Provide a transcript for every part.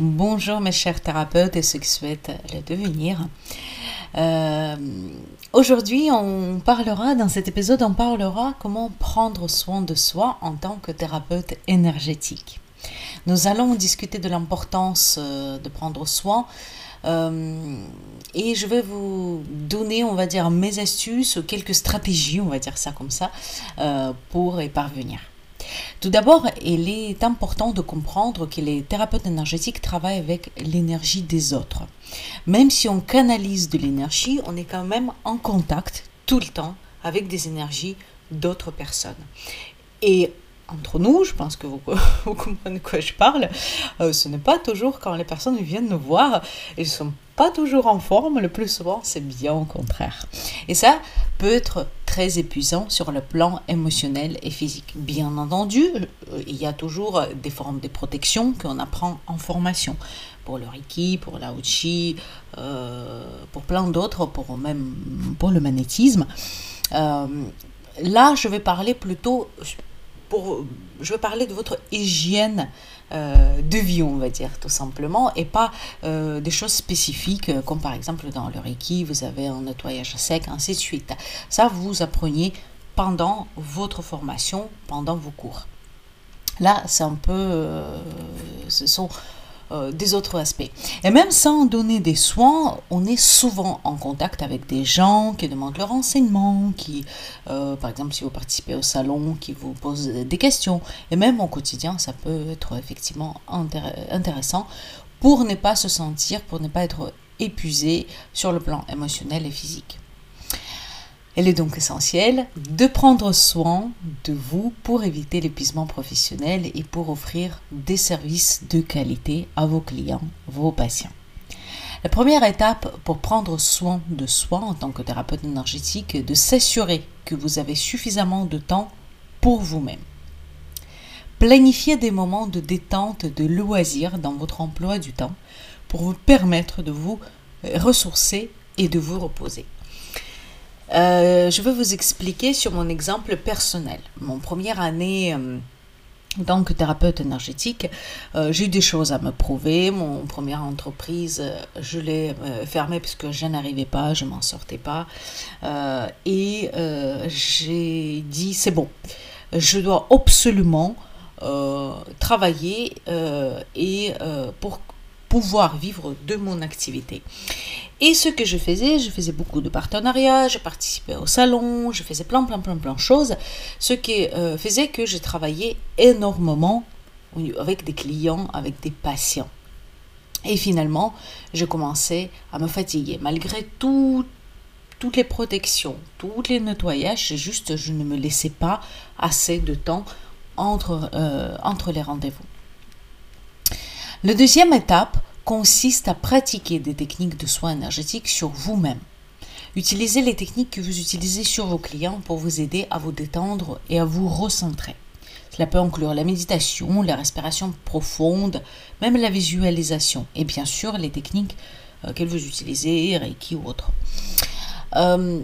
Bonjour mes chers thérapeutes et ceux qui souhaitent le devenir. Euh, aujourd'hui, on parlera, dans cet épisode, on parlera comment prendre soin de soi en tant que thérapeute énergétique. Nous allons discuter de l'importance euh, de prendre soin euh, et je vais vous donner, on va dire, mes astuces, quelques stratégies, on va dire ça comme ça, pour y parvenir. Tout d'abord, il est important de comprendre que les thérapeutes énergétiques travaillent avec l'énergie des autres. Même si on canalise de l'énergie, on est quand même en contact tout le temps avec des énergies d'autres personnes. Et entre nous, je pense que vous, comprenez de quoi je parle, euh, ce n'est pas toujours quand les personnes viennent nous voir, elles ne sont pas toujours en forme, le plus souvent c'est bien au contraire. Et ça peut être très épuisant sur le plan émotionnel et physique. Bien entendu, euh, il y a toujours des formes de protection qu'on apprend en formation. Pour le Reiki, pour la euh, pour plein d'autres, pour même pour le magnétisme. là, je vais parler plutôt je veux parler de votre hygiène euh, de vie, on va dire, tout simplement, et pas euh, des choses spécifiques, euh, comme par exemple dans le Reiki, vous avez un nettoyage sec, ainsi de suite. Ça, vous appreniez pendant votre formation, pendant vos cours. Là, c'est un peu... ce sont euh, des autres aspects. Et même sans donner des soins, on est souvent en contact avec des gens qui demandent leur renseignements, qui, euh, par exemple, si vous participez au salon, qui vous posent des questions. Et même au quotidien, ça peut être effectivement intéressant pour ne pas se sentir, pour ne pas être épuisé sur le plan émotionnel et physique. Il est donc essentiel de prendre soin de vous pour éviter l'épuisement professionnel et pour offrir des services de qualité à vos clients, vos patients. La première étape pour prendre soin de soi en tant que thérapeute énergétique est de s'assurer que vous avez suffisamment de temps pour vous-même. Planifiez des moments de détente, de loisir dans votre emploi du temps pour vous permettre de vous ressourcer et de vous reposer. Euh, je vais vous expliquer sur mon exemple personnel. Mon première année euh, que thérapeute énergétique, euh, j'ai eu des choses à me prouver. Mon première entreprise, je l'ai fermée parce que je n'arrivais pas, je m'en sortais pas. et j'ai dit, c'est bon, je dois absolument travailler et pour vivre de mon activité. Et ce que je faisais, je faisais beaucoup de partenariats, je participais au salon, je faisais plein, plein, plein, plein de choses, ce qui euh, faisait que je travaillais énormément avec des clients, avec des patients. Et finalement, je commençais à me fatiguer. Malgré tout, toutes les protections, tous les nettoyages, juste je ne me laissais pas assez de temps entre, euh, entre les rendez-vous. La deuxième étape consiste à pratiquer des techniques de soins énergétiques sur vous-même. Utilisez les techniques que vous utilisez sur vos clients pour vous aider à vous détendre et à vous recentrer. Cela peut inclure la méditation, la respiration profonde, même la visualisation et bien sûr les techniques euh, que vous utilisez, Reiki ou autre. Euh,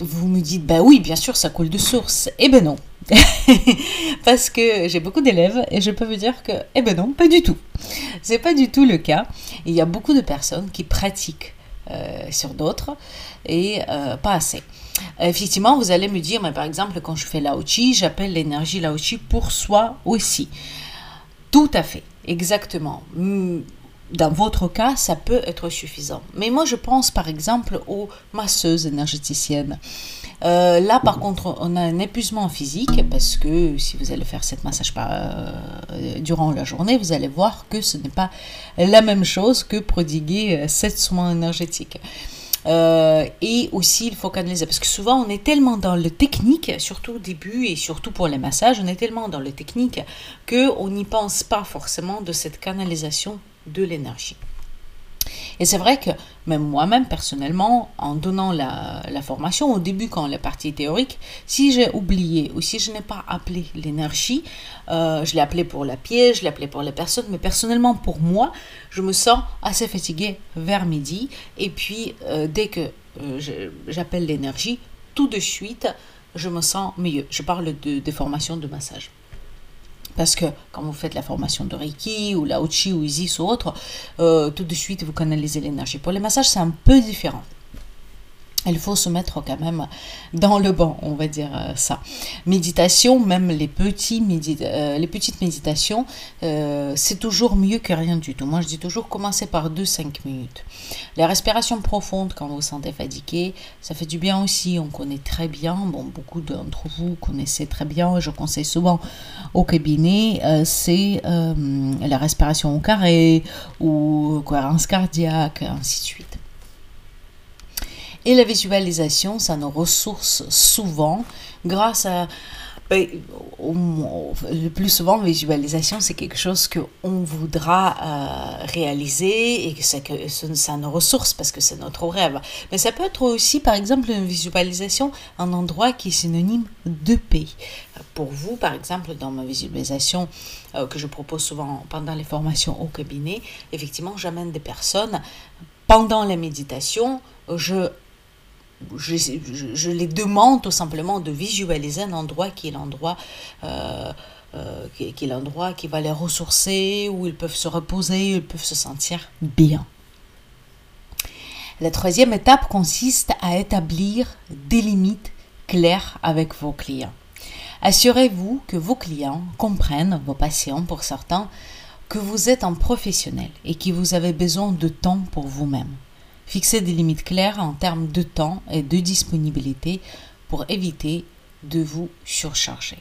vous me dites, bah oui, bien sûr, ça coule de source. Eh ben non. Parce que j'ai beaucoup d'élèves et je peux vous dire que, eh ben non, pas du tout. C'est pas du tout le cas. Il y a beaucoup de personnes qui pratiquent euh, sur d'autres et euh, pas assez. Effectivement, vous allez me dire, mais par exemple, quand je fais l'Aochi, j'appelle l'énergie l'Aochi pour soi aussi. Tout à fait, exactement dans votre cas, ça peut être suffisant. Mais moi, je pense par exemple aux masseuses énergéticiennes. Euh, là, par contre, on a un épuisement physique parce que si vous allez faire cette massage euh, durant la journée, vous allez voir que ce n'est pas la même chose que prodiguer euh, cette soins énergétique. Et aussi, il faut canaliser. Parce que souvent, on est tellement dans le technique, surtout au début et surtout pour les massages, on est tellement dans le technique qu'on n'y pense pas forcément de cette canalisation de l'énergie. Et c'est vrai que même moi-même, personnellement, en donnant la, formation, au début, quand la partie théorique, si j'ai oublié ou si je n'ai pas appelé l'énergie, euh, je l'ai appelé pour la pièce, je l'ai appelé pour les personnes, mais personnellement, pour moi, je me sens assez fatiguée vers midi. Et puis, euh, dès que euh, j'appelle l'énergie, tout de suite, je me sens mieux. Je parle de, des de massage. Parce que quand vous faites la formation de Reiki ou la Uchi ou Isis ou autre, euh, tout de suite vous canalisez l'énergie. Pour les massages, c'est un peu différent il faut se mettre quand même dans le banc, on va dire euh, ça. Méditation, même les, petits euh, les petites méditations, euh, c'est toujours mieux que rien du tout. Moi, je dis toujours commencer par 2-5 minutes. La respiration profonde, quand vous vous sentez fatigué, ça fait du bien aussi. On connaît très bien, bon, beaucoup d'entre vous connaissez très bien, je conseille souvent au cabinet, c'est la respiration au carré ou cohérence cardiaque, ainsi de suite. Et la visualisation, ça nous ressource souvent grâce à... Ben, le plus souvent, visualisation, c'est quelque chose qu'on voudra euh, réaliser et que, que ça nous ressource parce que c'est notre rêve. Mais ça peut être aussi, par exemple, une visualisation, un endroit qui est synonyme de paix. Pour vous, par exemple, dans ma visualisation euh, que je propose souvent pendant les formations au cabinet, effectivement, j'amène des personnes pendant la méditation, je je, les demande tout simplement de visualiser un endroit qui est l'endroit euh, euh, qui, est l'endroit qui va les ressourcer, où ils peuvent se reposer, où ils peuvent se sentir bien. La troisième étape consiste à établir des limites claires avec vos clients. Assurez-vous que vos clients comprennent, vos patients pour certains, que vous êtes un professionnel et que vous avez besoin de temps pour vous-même. Fixer des limites claires en termes de temps et de disponibilité pour éviter de vous surcharger.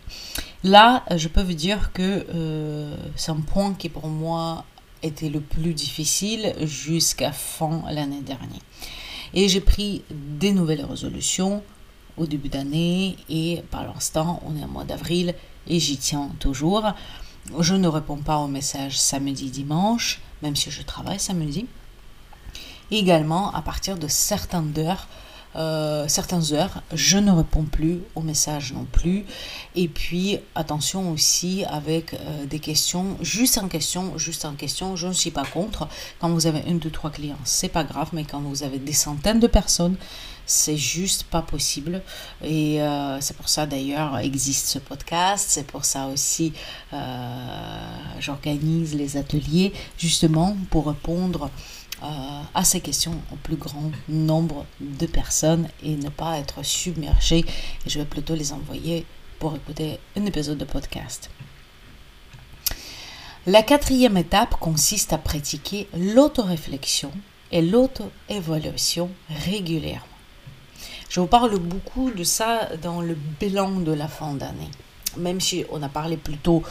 Là, je peux vous dire que euh, c'est un point qui pour moi était le plus difficile jusqu'à fin l'année dernière. Et j'ai pris des nouvelles résolutions au début d'année et par l'instant, on est en mois d'avril et j'y tiens toujours. Je ne réponds pas aux messages samedi, dimanche, même si je travaille samedi. Également, à partir de certaines heures, euh, heures, je ne réponds plus aux messages non plus. Et puis, attention aussi avec euh, des questions, juste en question, juste en question, je ne suis pas contre. Quand vous avez une, deux, trois clients, c'est pas grave, mais quand vous avez des centaines de personnes, c'est juste pas possible. Et euh, c'est pour ça d'ailleurs existe ce podcast. C'est pour ça aussi j'organise les ateliers justement pour répondre euh, à ces questions au plus grand nombre de personnes et ne pas être submergé. Je vais plutôt les envoyer pour écouter un épisode de podcast. La quatrième étape consiste à pratiquer l'autoréflexion et l'auto-évaluation régulièrement. Je vous parle beaucoup de ça dans le bilan de la fin d'année. Même si on a parlé plutôt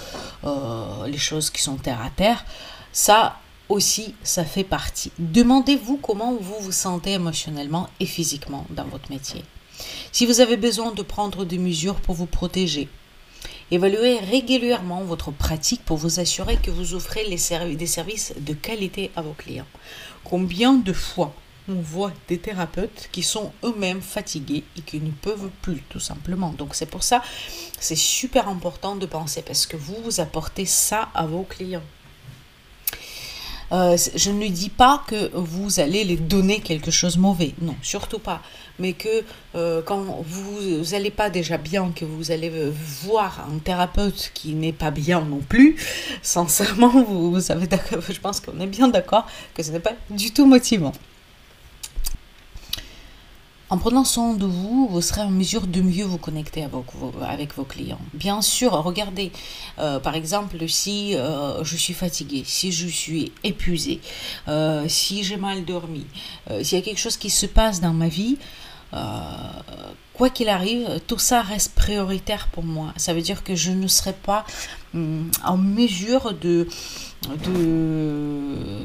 euh, les choses qui sont terre à terre, ça, aussi, ça fait partie. Demandez-vous comment vous vous sentez émotionnellement et physiquement dans votre métier. Si vous avez besoin de prendre des mesures pour vous protéger, évaluez régulièrement votre pratique pour vous assurer que vous offrez des services de qualité à vos clients. Combien de fois on voit des thérapeutes qui sont eux-mêmes fatigués et qui ne peuvent plus, tout simplement. Donc c'est pour ça, c'est super important de penser parce que vous, vous apportez ça à vos clients. Euh, je ne dis pas que vous allez les donner quelque chose de mauvais, non, surtout pas. Mais que euh, quand vous n'allez pas déjà bien, que vous allez voir un thérapeute qui n'est pas bien non plus, sincèrement, vous, vous savez, je pense qu'on est bien d'accord que ce n'est pas du tout motivant. En prenant soin de vous, vous serez en mesure de mieux vous connecter avec vos, clients. Bien sûr, regardez, euh, par exemple, si euh, je suis fatiguée, si je suis épuisée, euh, si j'ai mal dormi, s'il y a quelque chose qui se passe dans ma vie, quoi qu'il arrive, tout ça reste prioritaire pour moi. Ça veut dire que je ne serai pas hum, en mesure de,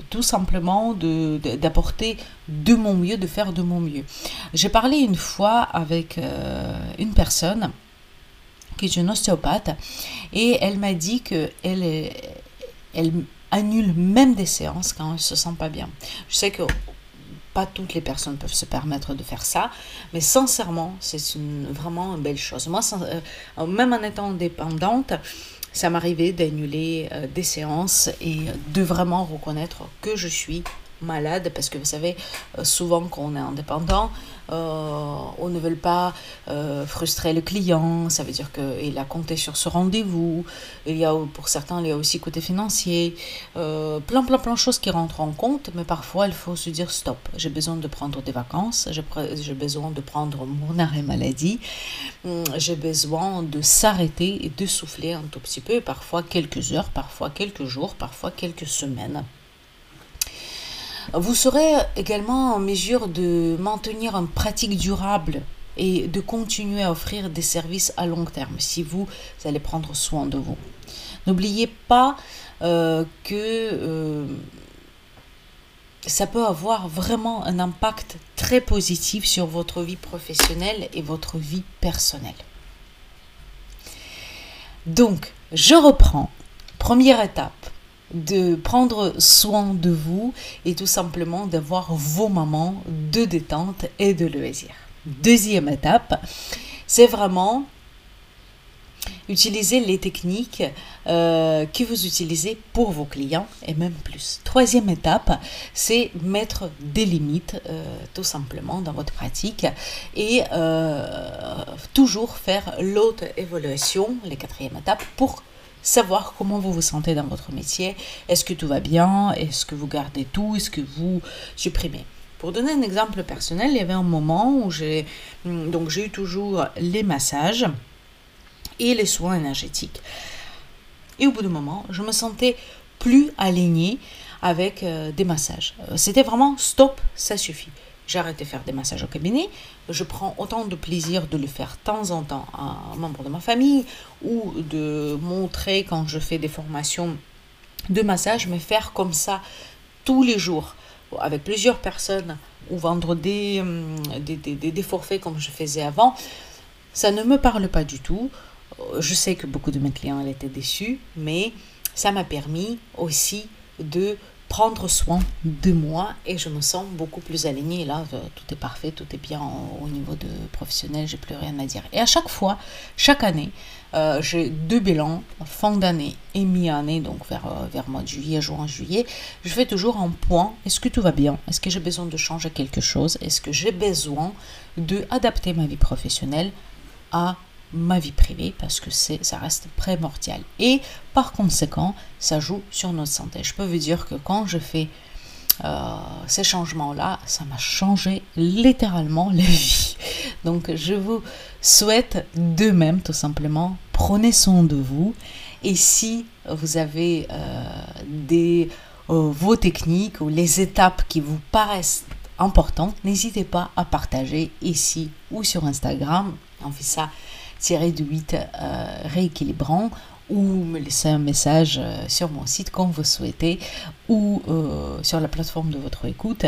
tout simplement d'apporter de, mon mieux, de faire de mon mieux. J'ai parlé une fois avec euh, une personne qui est une ostéopathe et elle m'a dit que elle, elle annule même des séances quand elle se sent pas bien. Je sais que pas toutes les personnes peuvent se permettre de faire ça, mais sincèrement, c'est une, vraiment une belle chose. Moi, euh, même en étant indépendante, ça m'arrivait d'annuler euh, des séances et de vraiment reconnaître que je suis malade parce que vous savez, euh, souvent quand on est indépendant, euh, on ne veut pas euh, frustrer le client, ça veut dire qu'il a compté sur ce rendez-vous, il y a pour certains il y a aussi côté financier, plein plein plein de choses qui rentrent en compte, mais parfois il faut se dire stop, j'ai besoin de prendre des vacances, j'ai besoin de prendre mon arrêt maladie, hum, j'ai besoin de s'arrêter et de souffler un tout petit peu, parfois quelques heures, parfois quelques jours, parfois quelques semaines. Vous serez également en mesure de maintenir une pratique durable et de continuer à offrir des services à long terme si vous, allez prendre soin de vous. N'oubliez pas euh, que euh, ça peut avoir vraiment un impact très positif sur votre vie professionnelle et votre vie personnelle. Donc, je reprends. Première étape, de prendre soin de vous et tout simplement d'avoir vos moments de détente et de loisir. Deuxième étape, c'est vraiment utiliser les techniques euh, que vous utilisez pour vos clients et même plus. Troisième étape, c'est mettre des limites euh, tout simplement dans votre pratique et euh, toujours faire l'autre évaluation, les quatrième étape, pour savoir comment vous vous sentez dans votre métier. Est-ce que tout va bien? Est-ce que vous gardez tout? Est-ce que vous supprimez? Pour donner un exemple personnel, il y avait un moment où j'ai donc j'ai eu toujours les massages et les soins énergétiques. Et au bout d'un moment, je me sentais plus alignée avec euh, des massages. Euh, c'était vraiment stop, ça suffit. J'ai arrêté de faire des massages au cabinet. Je prends autant de plaisir de le faire de temps en temps à un membre de ma famille ou de montrer quand je fais des formations de massage, mais faire comme ça tous les jours avec plusieurs personnes ou vendre des, hum, des, forfaits comme je faisais avant, ça ne me parle pas du tout. Je sais que beaucoup de mes clients étaient déçus, mais ça m'a permis aussi de prendre soin de moi et je me sens beaucoup plus alignée. Là, euh, tout est parfait, tout est bien au niveau de professionnel, j'ai plus rien à dire. Et à chaque fois, chaque année, euh, j'ai deux bilans, fin d'année et mi-année, donc vers, euh, vers mois de juillet, juin, juillet. Je fais toujours un point. Est-ce que tout va bien? Est-ce que j'ai besoin de changer quelque chose? Est-ce que j'ai besoin de adapter ma vie professionnelle à ma vie privée parce que ça reste primordial. Et par conséquent ça joue sur notre santé. Je peux vous dire que quand je fais euh, ces changements là ça m'a changé littéralement la vie. Donc je vous souhaite de même tout simplement. Prenez soin de vous. Et si vous avez euh, des euh, vos techniques ou les étapes qui vous paraissent importantes n'hésitez pas à partager ici ou sur Instagram. On fait ça tiré de 8 euh, rééquilibrant ou me laisser un message euh, sur mon site quand vous souhaitez ou euh, sur la plateforme de votre écoute.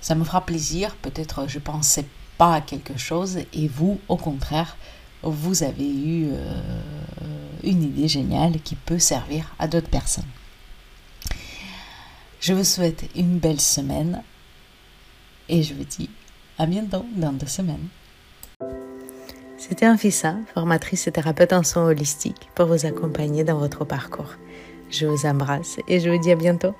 Ça me fera plaisir. Peut-être je pensais pas à quelque chose et vous, au contraire, vous avez eu une idée géniale qui peut servir à d'autres personnes. Je vous souhaite une belle semaine et je vous dis à bientôt dans deux semaines. C'était Anfissa, formatrice et thérapeute en soins holistiques, pour vous accompagner dans votre parcours. Je vous embrasse et je vous dis à bientôt.